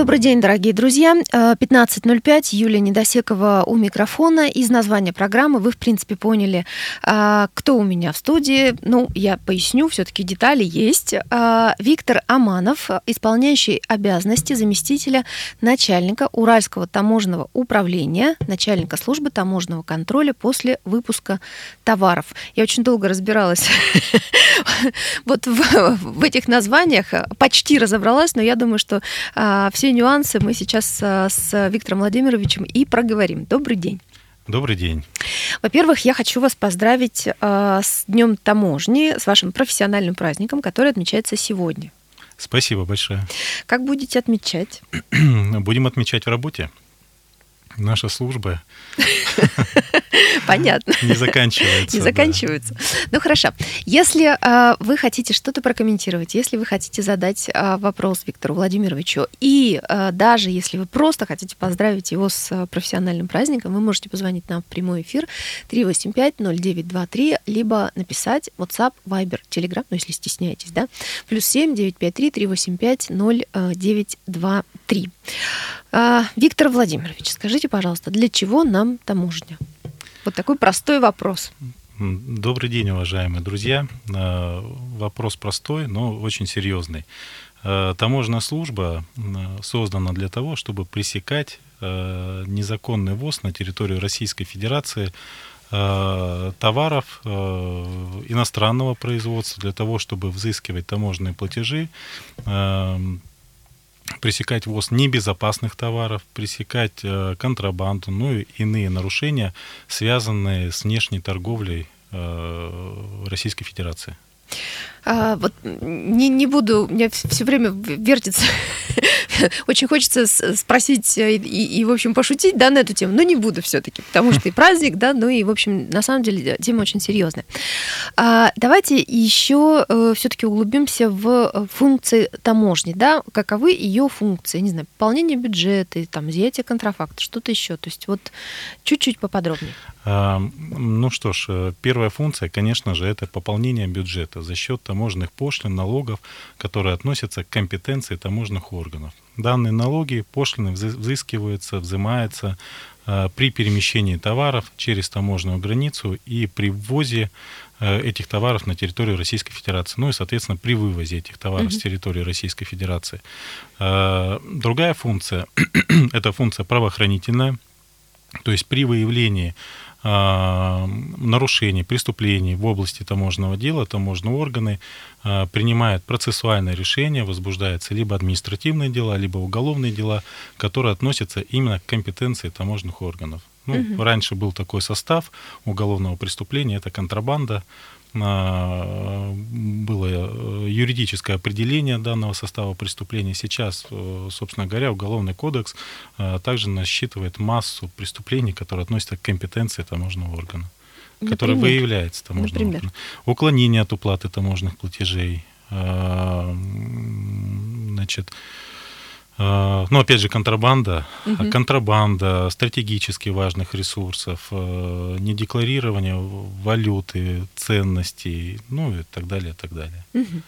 Добрый день, дорогие друзья. 15.05, Юлия Недосекова у микрофона. Из названия программы вы, в принципе, поняли, а, кто у меня в студии. Ну, я поясню, все-таки детали есть. А, Виктор Аманов, исполняющий обязанности заместителя начальника Уральского таможенного управления, начальника службы таможенного контроля после выпуска товаров. Я очень долго разбиралась вот в этих названиях, почти разобралась, но я думаю, что а, все нюансы мы сейчас э, с Виктором Владимировичем и проговорим. Добрый день. Добрый день. Во-первых, я хочу вас поздравить э, с Днем таможни, с вашим профессиональным праздником, который отмечается сегодня. Спасибо большое. Как будете отмечать? Будем отмечать в работе. Наша служба Понятно. Не заканчивается. Не заканчивается. Да. Ну хорошо. Если э, вы хотите что-то прокомментировать, если вы хотите задать э, вопрос Виктору Владимировичу, и э, даже если вы просто хотите поздравить его с профессиональным праздником, вы можете позвонить нам в прямой эфир 385-0923, либо написать WhatsApp, Viber, Telegram, ну если стесняетесь, да, плюс 7 953 385 0923. Виктор Владимирович, скажите, пожалуйста, для чего нам таможня? Вот такой простой вопрос. Добрый день, уважаемые друзья. Э, вопрос простой, но очень серьезный. Э, таможенная служба создана для того, чтобы пресекать э, незаконный ввоз на территорию Российской Федерации товаров иностранного производства для того, чтобы взыскивать таможенные платежи, пресекать ввоз небезопасных товаров, пресекать э, контрабанду, ну и иные нарушения, связанные с внешней торговлей э, Российской Федерации. А, вот не, не буду, у меня все время вертится очень хочется спросить и, и, в общем, пошутить, да, на эту тему, но не буду все-таки, потому что и праздник, да, ну и, в общем, на самом деле тема очень серьезная. А, давайте еще э, все-таки углубимся в э, функции таможни, да, каковы ее функции, не знаю, пополнение бюджета, там, изъятие контрафакта, что-то еще, то есть вот чуть-чуть поподробнее. А, ну что ж, э, первая функция, конечно же, это пополнение бюджета за счет таможенных пошлин, налогов, которые относятся к компетенции таможенных органов. Данные налоги, пошлины взыскиваются, взимаются э, при перемещении товаров через таможенную границу и при ввозе э, этих товаров на территорию Российской Федерации, ну и, соответственно, при вывозе этих товаров mm-hmm. с территории Российской Федерации. Э, другая функция – это функция правоохранительная, то есть при выявлении нарушений, преступлений в области таможенного дела таможенные органы а, принимают процессуальное решение, возбуждаются либо административные дела, либо уголовные дела, которые относятся именно к компетенции таможенных органов. Ну, угу. Раньше был такой состав уголовного преступления, это контрабанда, а, было э, юридическое определение данного состава преступления. Сейчас, э, собственно говоря, Уголовный кодекс э, также насчитывает массу преступлений, которые относятся к компетенции таможенного органа, Например? который выявляется таможенным Например? органом. Уклонение от уплаты таможенных платежей, значит, ну, опять же, контрабанда, угу. контрабанда стратегически важных ресурсов, э, недекларирование валюты, ценностей, ну и так далее, и так далее. Угу.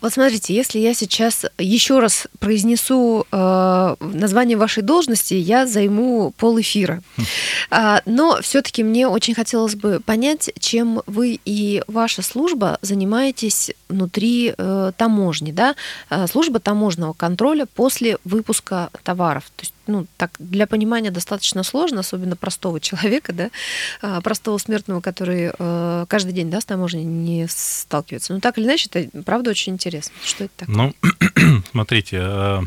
Вот смотрите, если я сейчас еще раз произнесу э, название вашей должности, я займу пол эфира. Хм. Но все-таки мне очень хотелось бы понять, чем вы и ваша служба занимаетесь внутри э, таможни, да? Служба таможенного контроля после выпуска товаров. То есть ну, так, для понимания достаточно сложно, особенно простого человека, да, а, простого смертного, который э, каждый день, да, с таможней не сталкивается. Но так или иначе, это правда очень интересно. Что это такое? Ну, смотрите, э,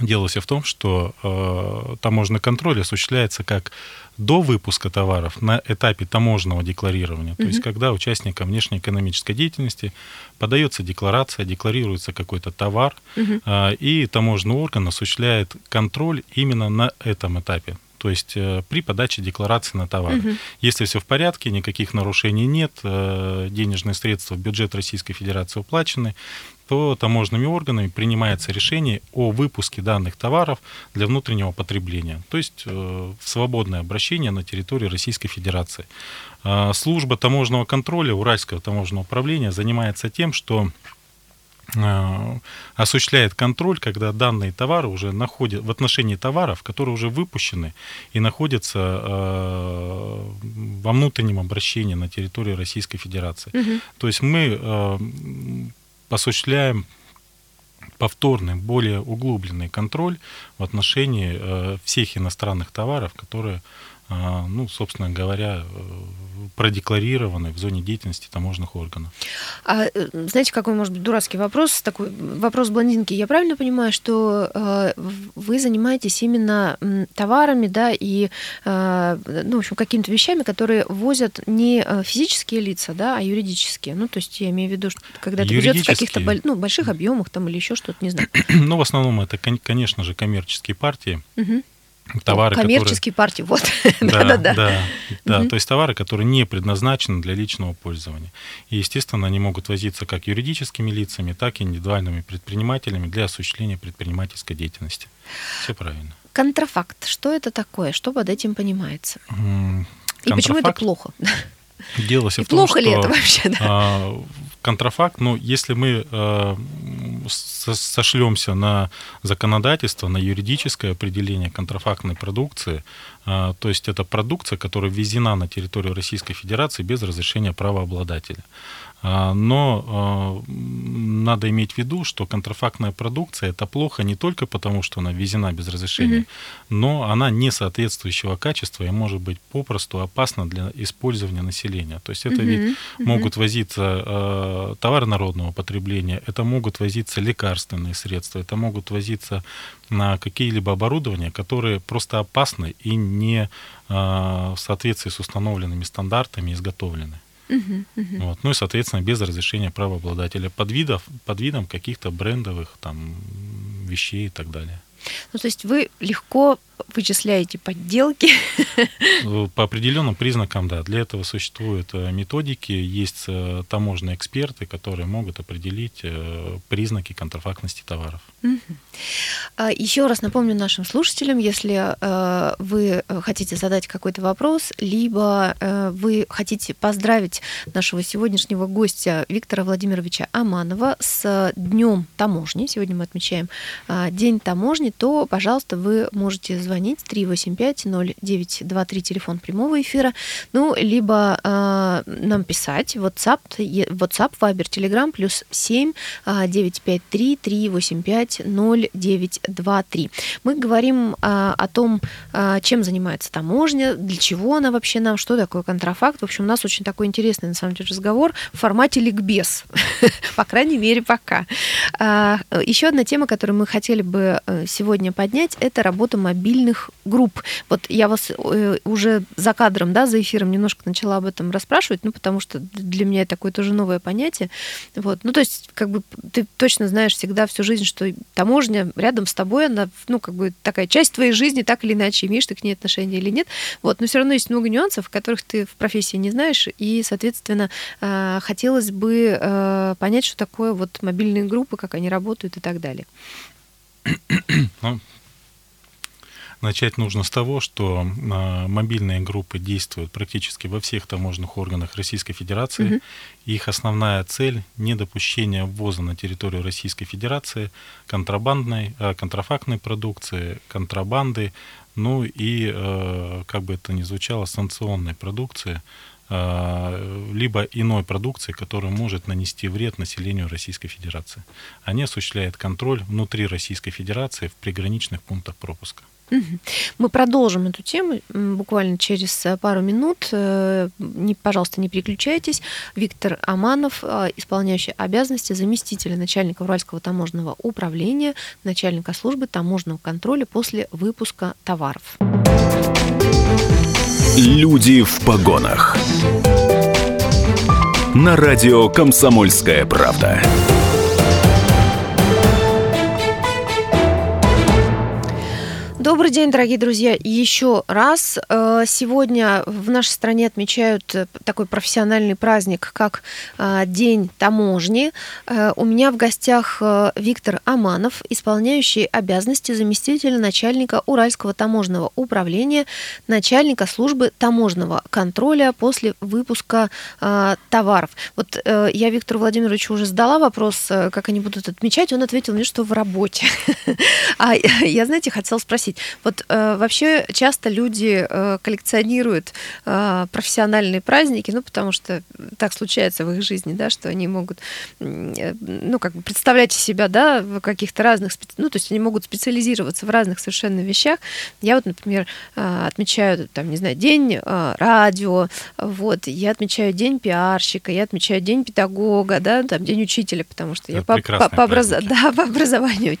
дело все в том, что э, таможенный контроль осуществляется как до выпуска товаров на этапе таможенного декларирования, то mm-hmm. есть когда участникам внешнеэкономической деятельности подается декларация, декларируется какой-то товар, mm-hmm. и таможенный орган осуществляет контроль именно на этом этапе то есть э, при подаче декларации на товар. Угу. Если все в порядке, никаких нарушений нет, э, денежные средства в бюджет Российской Федерации уплачены, то таможенными органами принимается решение о выпуске данных товаров для внутреннего потребления, то есть в свободное обращение на территории Российской Федерации. Служба таможенного контроля Уральского таможенного управления занимается тем, что Э, осуществляет контроль, когда данные товары уже находят в отношении товаров, которые уже выпущены и находятся э, во внутреннем обращении на территории Российской Федерации. Угу. То есть мы э, осуществляем повторный, более углубленный контроль в отношении э, всех иностранных товаров, которые ну, собственно говоря, э, продекларированы в зоне деятельности таможенных органов. А э, знаете, какой может быть дурацкий вопрос? Такой вопрос блондинки. Я правильно понимаю, что э, вы занимаетесь именно товарами, да, и, э, ну, в общем, какими-то вещами, которые возят не э, физические лица, да, а юридические. Ну, то есть я имею в виду, что когда это ведется в каких-то ну, больших объемах там или еще что-то, не знаю. Ну, в основном это, конечно же, коммерческие партии. Угу товары, коммерческие которые... партии, вот. Да, да, да. да, да угу. то есть товары, которые не предназначены для личного пользования. И, естественно, они могут возиться как юридическими лицами, так и индивидуальными предпринимателями для осуществления предпринимательской деятельности. Все правильно. Контрафакт. Что это такое? Что под этим понимается? Контрафакт... И почему это плохо? Дело все в том, плохо что ли это вообще, да? А, контрафакт, но если мы э, сошлемся на законодательство, на юридическое определение контрафактной продукции, э, то есть это продукция, которая ввезена на территорию Российской Федерации без разрешения правообладателя. А, но а, надо иметь в виду, что контрафактная продукция это плохо не только потому, что она ввезена без разрешения, угу. но она не соответствующего качества и может быть попросту опасна для использования населения. То есть это угу. ведь угу. могут возиться э, товары народного потребления, это могут возиться лекарственные средства, это могут возиться на какие-либо оборудования, которые просто опасны и не в соответствии с установленными стандартами изготовлены. Uh-huh, uh-huh. Вот. Ну и, соответственно, без разрешения правообладателя под, видов, под видом каких-то брендовых там, вещей и так далее. Ну, то есть вы легко вычисляете подделки? Ну, по определенным признакам, да. Для этого существуют э, методики, есть э, таможенные эксперты, которые могут определить э, признаки контрафактности товаров. А, Еще раз напомню нашим слушателям, если вы хотите задать какой-то вопрос, либо вы хотите поздравить нашего сегодняшнего гостя Виктора Владимировича Аманова с Днем таможни, сегодня мы отмечаем День таможни, то, пожалуйста, вы можете звонить. звонить 385-0923, телефон прямого эфира, ну, либо э, нам писать. WhatsApp, WhatsApp, Viber, Telegram, плюс 7 953 385 0923. Мы говорим э, о том, э, чем занимается таможня, для чего она вообще нам, что такое контрафакт. В общем, у нас очень такой интересный, на самом деле, разговор в формате ликбез, по крайней мере, пока. А, еще одна тема, которую мы хотели бы э, сегодня поднять, это работа мобильных мобильных групп. Вот я вас э, уже за кадром, да, за эфиром немножко начала об этом расспрашивать, ну, потому что для меня это такое тоже новое понятие. Вот. Ну, то есть, как бы ты точно знаешь всегда всю жизнь, что таможня рядом с тобой, она, ну, как бы такая часть твоей жизни, так или иначе, имеешь ты к ней отношение или нет. Вот. Но все равно есть много нюансов, которых ты в профессии не знаешь, и, соответственно, э, хотелось бы э, понять, что такое вот мобильные группы, как они работают и так далее. Ну, Начать нужно с того, что э, мобильные группы действуют практически во всех таможенных органах Российской Федерации. Угу. Их основная цель – недопущение ввоза на территорию Российской Федерации контрабандной, э, контрафактной продукции, контрабанды, ну и, э, как бы это ни звучало, санкционной продукции, либо иной продукции, которая может нанести вред населению Российской Федерации. Они осуществляют контроль внутри Российской Федерации в приграничных пунктах пропуска. Мы продолжим эту тему буквально через э, пару минут. Э, не, пожалуйста, не переключайтесь. Виктор Аманов, э, исполняющий обязанности заместителя начальника Уральского таможенного управления, начальника службы таможенного контроля после выпуска товаров. Люди в погонах. На радио «Комсомольская правда». Добрый день, дорогие друзья. Еще раз. Э, сегодня в нашей стране отмечают э, такой профессиональный праздник, как э, День таможни. У меня в гостях Виктор Аманов, исполняющий обязанности заместителя начальника Уральского таможенного управления, начальника службы таможенного контроля после выпуска товаров. Вот я Виктору Владимировичу уже задала вопрос, как они будут отмечать. Он ответил мне, что в работе. А я, знаете, хотела спросить, спросить. Вот э, вообще часто люди э, коллекционируют э, профессиональные праздники, ну, потому что так случается в их жизни, да, что они могут, э, ну, как бы представлять себя, да, в каких-то разных, ну, то есть они могут специализироваться в разных совершенно вещах. Я вот, например, э, отмечаю, там, не знаю, день э, радио, вот, я отмечаю день пиарщика, я отмечаю день педагога, да, там, день учителя, потому что Это я по, по, по, образ... да, по образованию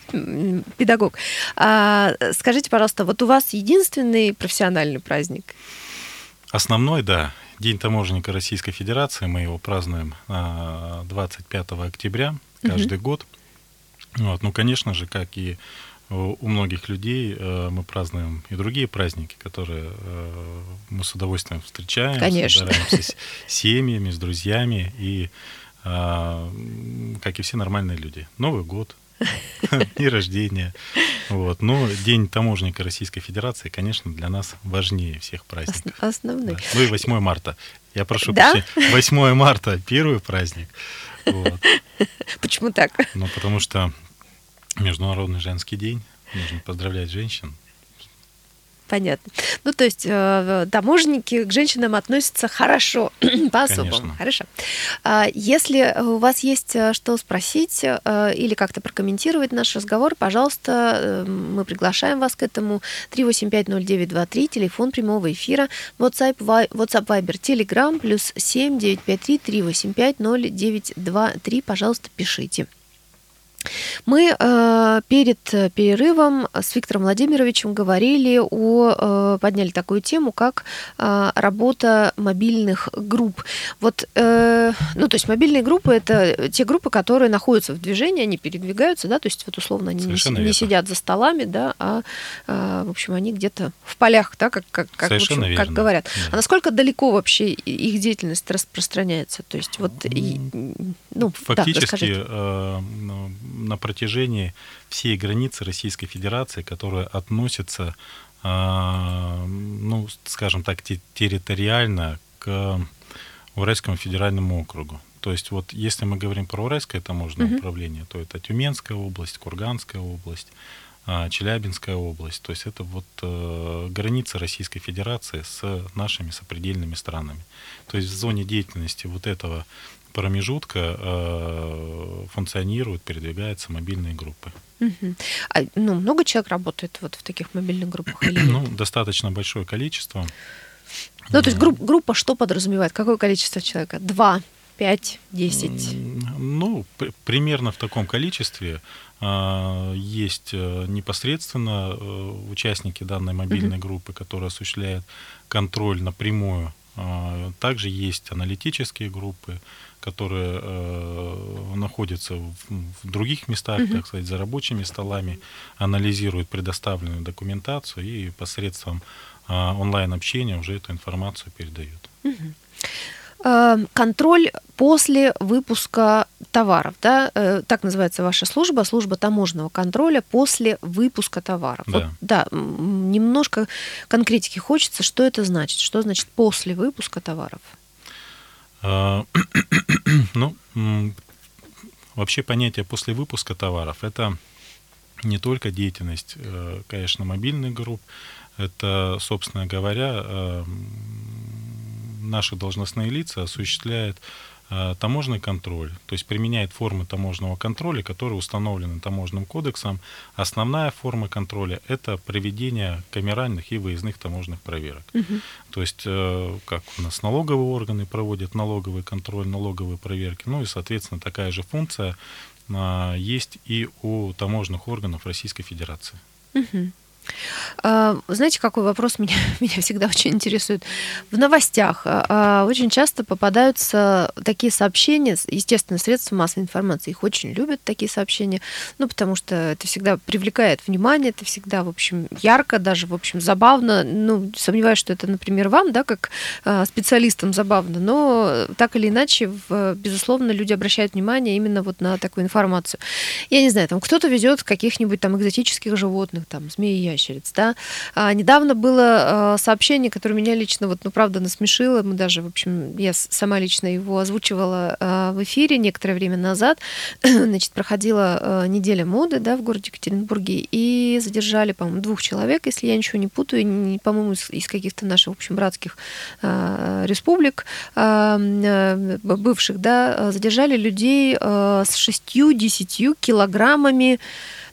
педагог. А, скажите, Скажите, пожалуйста, вот у вас единственный профессиональный праздник? Основной, да. День таможенника Российской Федерации. Мы его празднуем 25 а, октября каждый угу. год. Вот. Ну, конечно же, как и у многих людей э, мы празднуем и другие праздники, которые э, мы с удовольствием встречаем, Конечно. собираемся с семьями, с друзьями и а, как и все нормальные люди. Новый год, дни рождения. Вот. Но День таможенника Российской Федерации, конечно, для нас важнее всех праздников. Основной. Да. Ну и 8 марта. Я прошу да? прощения. 8 марта первый праздник. Вот. Почему так? Ну, потому что Международный женский день. Нужно поздравлять женщин. Понятно. Ну, то есть э, таможенники к женщинам относятся хорошо, по-особому. Хорошо. А, если у вас есть э, что спросить э, или как-то прокомментировать наш разговор, пожалуйста, мы приглашаем вас к этому. 3850923, телефон прямого эфира, WhatsApp, WhatsApp Viber, Telegram, плюс 7 953 385 0923. Пожалуйста, пишите. Мы э, перед перерывом с Виктором Владимировичем говорили о, э, подняли такую тему, как э, работа мобильных групп. Вот, э, ну, то есть мобильные группы это те группы, которые находятся в движении, они передвигаются, да, то есть вот условно они не, не сидят за столами, да, а, э, в общем, они где-то в полях, да, как, как, как, в общем, как говорят. Да. А насколько далеко вообще их деятельность распространяется? То есть вот, и, ну, Фактически, да, на протяжении всей границы Российской Федерации, которая относится, а, ну, скажем так, территориально к Уральскому федеральному округу. То есть вот если мы говорим про Уральское таможенное uh-huh. управление, то это Тюменская область, Курганская область, а, Челябинская область. То есть это вот э, граница Российской Федерации с нашими сопредельными странами. То есть в зоне деятельности вот этого промежутка э, функционируют, передвигаются мобильные группы. Угу. А, ну, много человек работает вот в таких мобильных группах или Ну, достаточно большое количество. Ну, то есть групп, группа что подразумевает? Какое количество человека? Два, пять, десять? Ну, примерно в таком количестве э, есть э, непосредственно участники данной мобильной угу. группы, которые осуществляют контроль напрямую. Также есть аналитические группы, которые э, находятся в, в других местах, угу. так сказать, за рабочими столами, анализируют предоставленную документацию и посредством э, онлайн-общения уже эту информацию передают. Угу. Контроль после выпуска товаров, да, э, так называется ваша служба, служба таможенного контроля после выпуска товаров. Да. Вот, да, немножко конкретики хочется, что это значит, что значит после выпуска товаров. А, ну, вообще понятие после выпуска товаров это не только деятельность, э, конечно, мобильных групп, это, собственно говоря, э, наши должностные лица осуществляют таможенный контроль, то есть применяет формы таможенного контроля, которые установлены таможенным кодексом. Основная форма контроля – это проведение камеральных и выездных таможенных проверок. Угу. То есть, э, как у нас налоговые органы проводят налоговый контроль, налоговые проверки, ну и, соответственно, такая же функция э, есть и у таможенных органов Российской Федерации. Угу. А, знаете, какой вопрос меня, меня всегда очень интересует? В новостях а, очень часто попадаются такие сообщения, естественно, средства массовой информации их очень любят, такие сообщения, ну, потому что это всегда привлекает внимание, это всегда, в общем, ярко, даже, в общем, забавно. Ну, сомневаюсь, что это, например, вам, да, как специалистам забавно, но так или иначе, безусловно, люди обращают внимание именно вот на такую информацию. Я не знаю, там кто-то везет каких-нибудь там экзотических животных, там, змеи и ящериц, да. А, недавно было а, сообщение, которое меня лично, вот, ну, правда, насмешило. Мы даже, в общем, я сама лично его озвучивала а, в эфире некоторое время назад. Значит, проходила а, неделя моды, да, в городе Екатеринбурге, и задержали, по-моему, двух человек, если я ничего не путаю, не, по-моему, из, из каких-то наших, в общем, братских а, республик а, бывших, да, задержали людей а, с шестью-десятью килограммами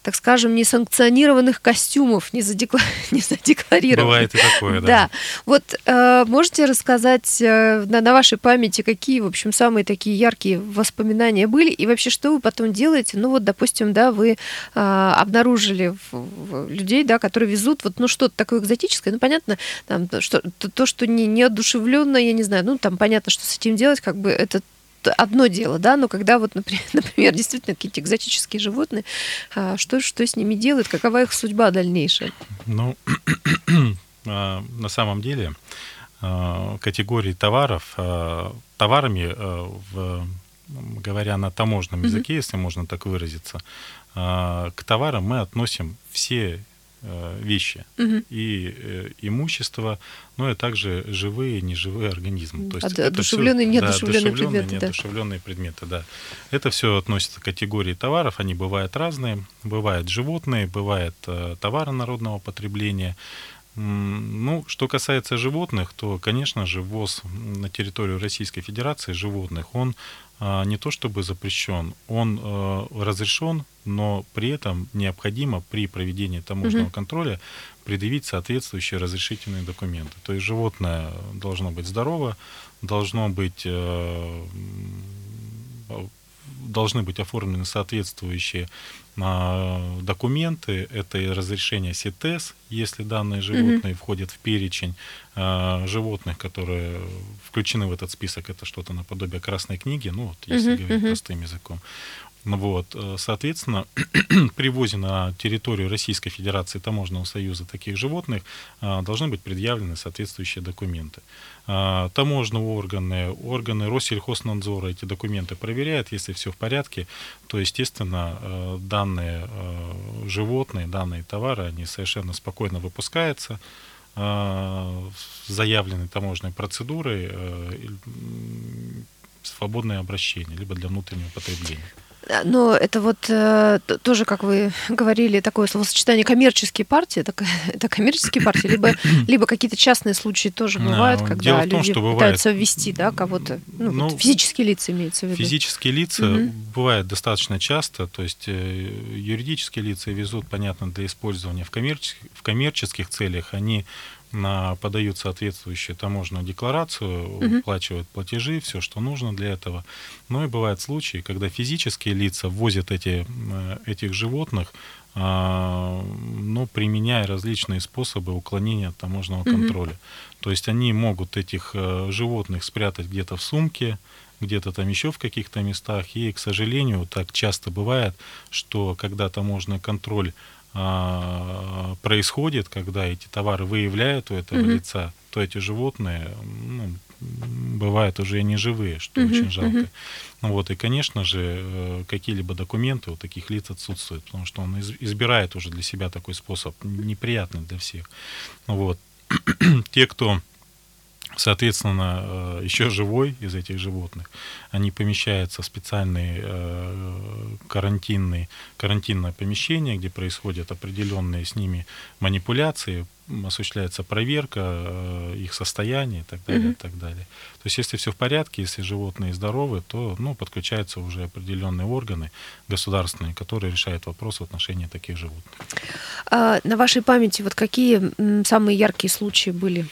так скажем, несанкционированных костюмов, не, задекла... не задекларированных. Бывает и такое, да. Да. Вот э, можете рассказать э, на, на вашей памяти, какие, в общем, самые такие яркие воспоминания были, и вообще, что вы потом делаете? Ну вот, допустим, да, вы э, обнаружили людей, да, которые везут вот, ну, что-то такое экзотическое, ну, понятно, там, что, то, то, что не, неодушевленно, я не знаю, ну, там понятно, что с этим делать, как бы это одно дело, да, но когда вот, например, например действительно какие-то экзотические животные, а, что, что с ними делают, какова их судьба дальнейшая? Ну, а, на самом деле а, категории товаров, товарами, в, говоря на таможенном языке, mm-hmm. если можно так выразиться, к товарам мы относим все вещи угу. и э, имущество, но и также живые и неживые организмы. То есть Од- одушевленные и неодушевленные да, предметы. Неодушевленные да. предметы, да. Это все относится к категории товаров, они бывают разные. Бывают животные, бывают э, товары народного потребления, ну, что касается животных, то, конечно же, ввоз на территорию Российской Федерации животных, он а, не то чтобы запрещен, он э, разрешен, но при этом необходимо при проведении таможенного угу. контроля предъявить соответствующие разрешительные документы. То есть животное должно быть здорово, должно быть э, должны быть оформлены соответствующие а, документы. Это и разрешение СИТЕС, если данные животные mm-hmm. входят в перечень а, животных, которые включены в этот список. Это что-то наподобие красной книги, ну вот если mm-hmm. говорить простым языком. Ну вот, э, соответственно, при ввозе на территорию Российской Федерации Таможенного союза таких животных а, должны быть предъявлены соответствующие документы. А, таможенные органы, органы Россельхознадзора эти документы проверяют. Если все в порядке, то, естественно, э, данные э, животные, данные товары, они совершенно спокойно выпускаются а, заявленной таможенной процедурой свободное обращение, либо для внутреннего потребления. Но это вот э, тоже, как вы говорили, такое словосочетание коммерческие партии, это, это коммерческие партии, либо, либо какие-то частные случаи тоже бывают, когда Дело люди том, что бывает... пытаются ввести да, кого-то, ну, ну, вот физические лица имеется в виду. Физические лица угу. бывают достаточно часто, то есть э, юридические лица везут, понятно, для использования в коммерческих, в коммерческих целях, они подают соответствующую таможенную декларацию, угу. уплачивают платежи, все, что нужно для этого. Но и бывают случаи, когда физические лица ввозят эти, э, этих животных, а, но применяя различные способы уклонения от таможенного угу. контроля. То есть они могут этих э, животных спрятать где-то в сумке, где-то там еще в каких-то местах. И, к сожалению, так часто бывает, что когда таможенный контроль а, происходит, когда эти товары выявляют у этого mm-hmm. лица, то эти животные ну, бывают уже не живые, что mm-hmm. очень жалко. Mm-hmm. Ну, вот, и, конечно же, э, какие-либо документы у таких лиц отсутствуют, потому что он избирает уже для себя такой способ неприятный для всех. Вот. Те, кто Соответственно, э, еще живой из этих животных, они помещаются в специальные э, карантинные, карантинное помещение, где происходят определенные с ними манипуляции, осуществляется проверка э, их состояния и так далее, mm-hmm. и так далее. То есть, если все в порядке, если животные здоровы, то ну, подключаются уже определенные органы государственные, которые решают вопрос в отношении таких животных. А на вашей памяти вот какие самые яркие случаи были?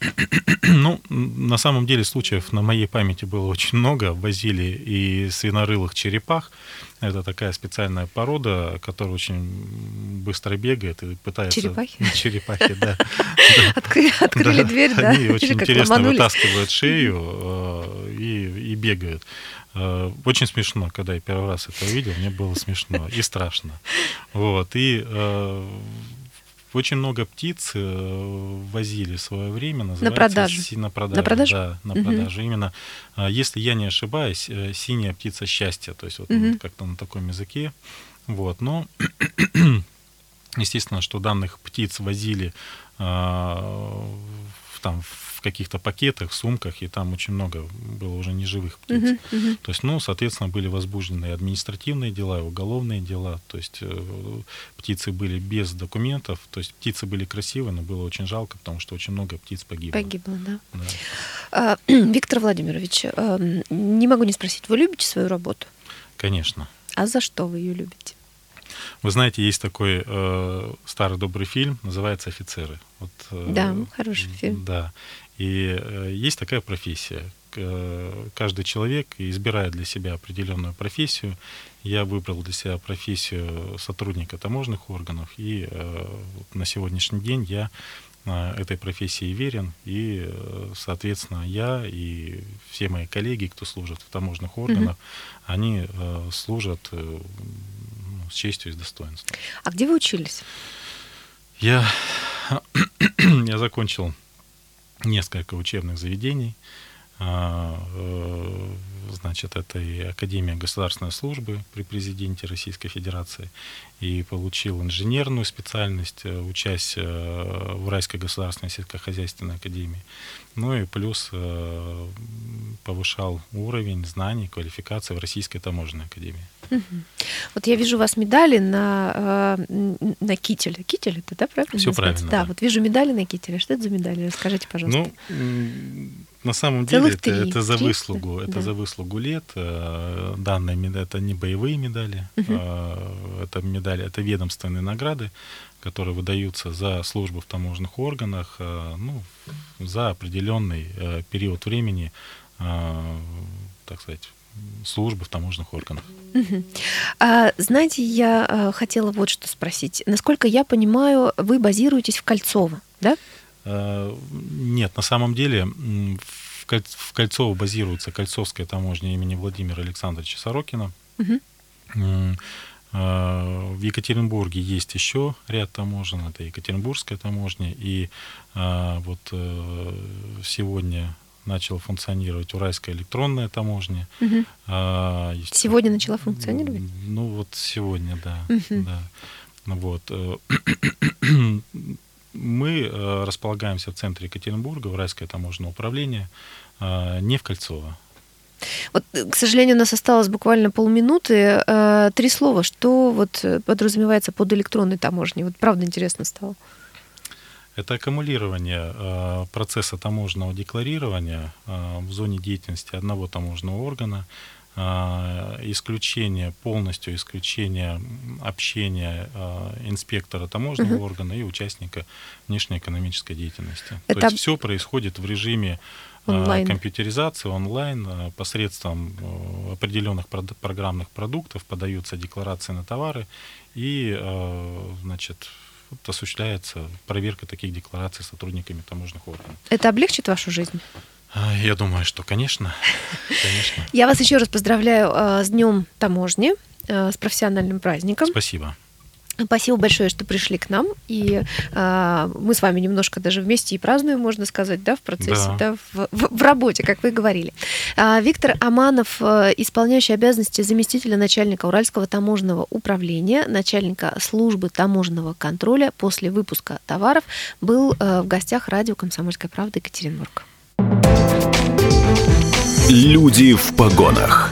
Ну, на самом деле случаев на моей памяти было очень много. Возили и свинорылых черепах. Это такая специальная порода, которая очень быстро бегает и пытается... Черепахи? Черепахи, да. Открыли дверь, да? Они очень интересно вытаскивают шею э, и бегают. Э, очень смешно, когда я первый раз это увидел, мне было смешно и страшно. Вот. И э, очень много птиц э, возили в свое время. На продажу. Си, на продажу. На продажу? Да, на угу. продажу. Именно, если я не ошибаюсь, синяя птица счастья. То есть вот угу. как-то на таком языке. Вот. Но, естественно, что данных птиц возили там, в каких-то пакетах, сумках, и там очень много было уже неживых птиц. Uh-huh, uh-huh. То есть, ну, соответственно, были возбуждены и административные дела, и уголовные дела. То есть э, птицы были без документов, то есть птицы были красивые, но было очень жалко, потому что очень много птиц погибло. Погибло, да. да. А, Виктор Владимирович, э, не могу не спросить, вы любите свою работу? Конечно. А за что вы ее любите? Вы знаете, есть такой э, старый добрый фильм, называется «Офицеры». Вот, э, да, хороший фильм. Да. И э, есть такая профессия. Каждый человек избирает для себя определенную профессию. Я выбрал для себя профессию сотрудника таможенных органов, и э, на сегодняшний день я э, этой профессии верен, и, соответственно, я и все мои коллеги, кто служит в таможенных органах, mm-hmm. они служат с честью и с достоинством. А где вы учились? Я, я закончил несколько учебных заведений. А, э, значит, это и Академия государственной службы при президенте Российской Федерации, и получил инженерную специальность, э, учась э, в Уральской государственной сельскохозяйственной академии. Ну и плюс повышал уровень знаний, квалификации в Российской таможенной академии. Вот я вижу у вас медали на, на кителе. Китель это, да, правильно? Все правильно. Да, да, вот вижу медали на кителе. Что это за медали? Расскажите, пожалуйста. Ну, на самом деле это, это за выслугу, это да. за выслугу лет. Э, данные медали это не боевые медали, угу. это медали, это ведомственные награды, которые выдаются за службу в таможенных органах, э, ну, за определенный период времени, так сказать, службы в таможенных органах. Угу. А, знаете, я хотела вот что спросить. Насколько я понимаю, вы базируетесь в Кольцово, да? Э, нет, на самом деле в Кольцово базируется Кольцовская таможня имени Владимира Александровича Сорокина. Угу. В Екатеринбурге есть еще ряд таможен, это Екатеринбургская таможня, и э, вот сегодня начала функционировать Уральская электронная таможня. Угу. Сегодня начала функционировать? Ну вот сегодня, да. Угу. да. Вот мы э, располагаемся в центре Екатеринбурга, Уральское таможенное управление, э, не в Кольцово. Вот, э, к сожалению, у нас осталось буквально полминуты. Три слова. Что вот подразумевается под электронной таможней? Вот правда интересно стало. Это аккумулирование процесса таможенного декларирования в зоне деятельности одного таможенного органа а, исключение, полностью исключение общения инспектора таможенного угу. органа и участника внешнеэкономической деятельности. Это... То есть все происходит в режиме онлайн. компьютеризации онлайн посредством определенных программных продуктов подаются декларации на товары и значит осуществляется проверка таких деклараций сотрудниками таможенных органов. Это облегчит вашу жизнь? А, я думаю, что, конечно, конечно. Я вас еще раз поздравляю э, с Днем таможни, э, с профессиональным праздником. Спасибо. Спасибо большое, что пришли к нам. И э, мы с вами немножко даже вместе и празднуем, можно сказать, да, в процессе, да, да в, в, в работе, как вы говорили. А, Виктор Аманов, э, исполняющий обязанности заместителя начальника Уральского таможенного управления, начальника службы таможенного контроля после выпуска товаров, был э, в гостях радио «Комсомольская правда» Екатеринбург. Люди в погонах.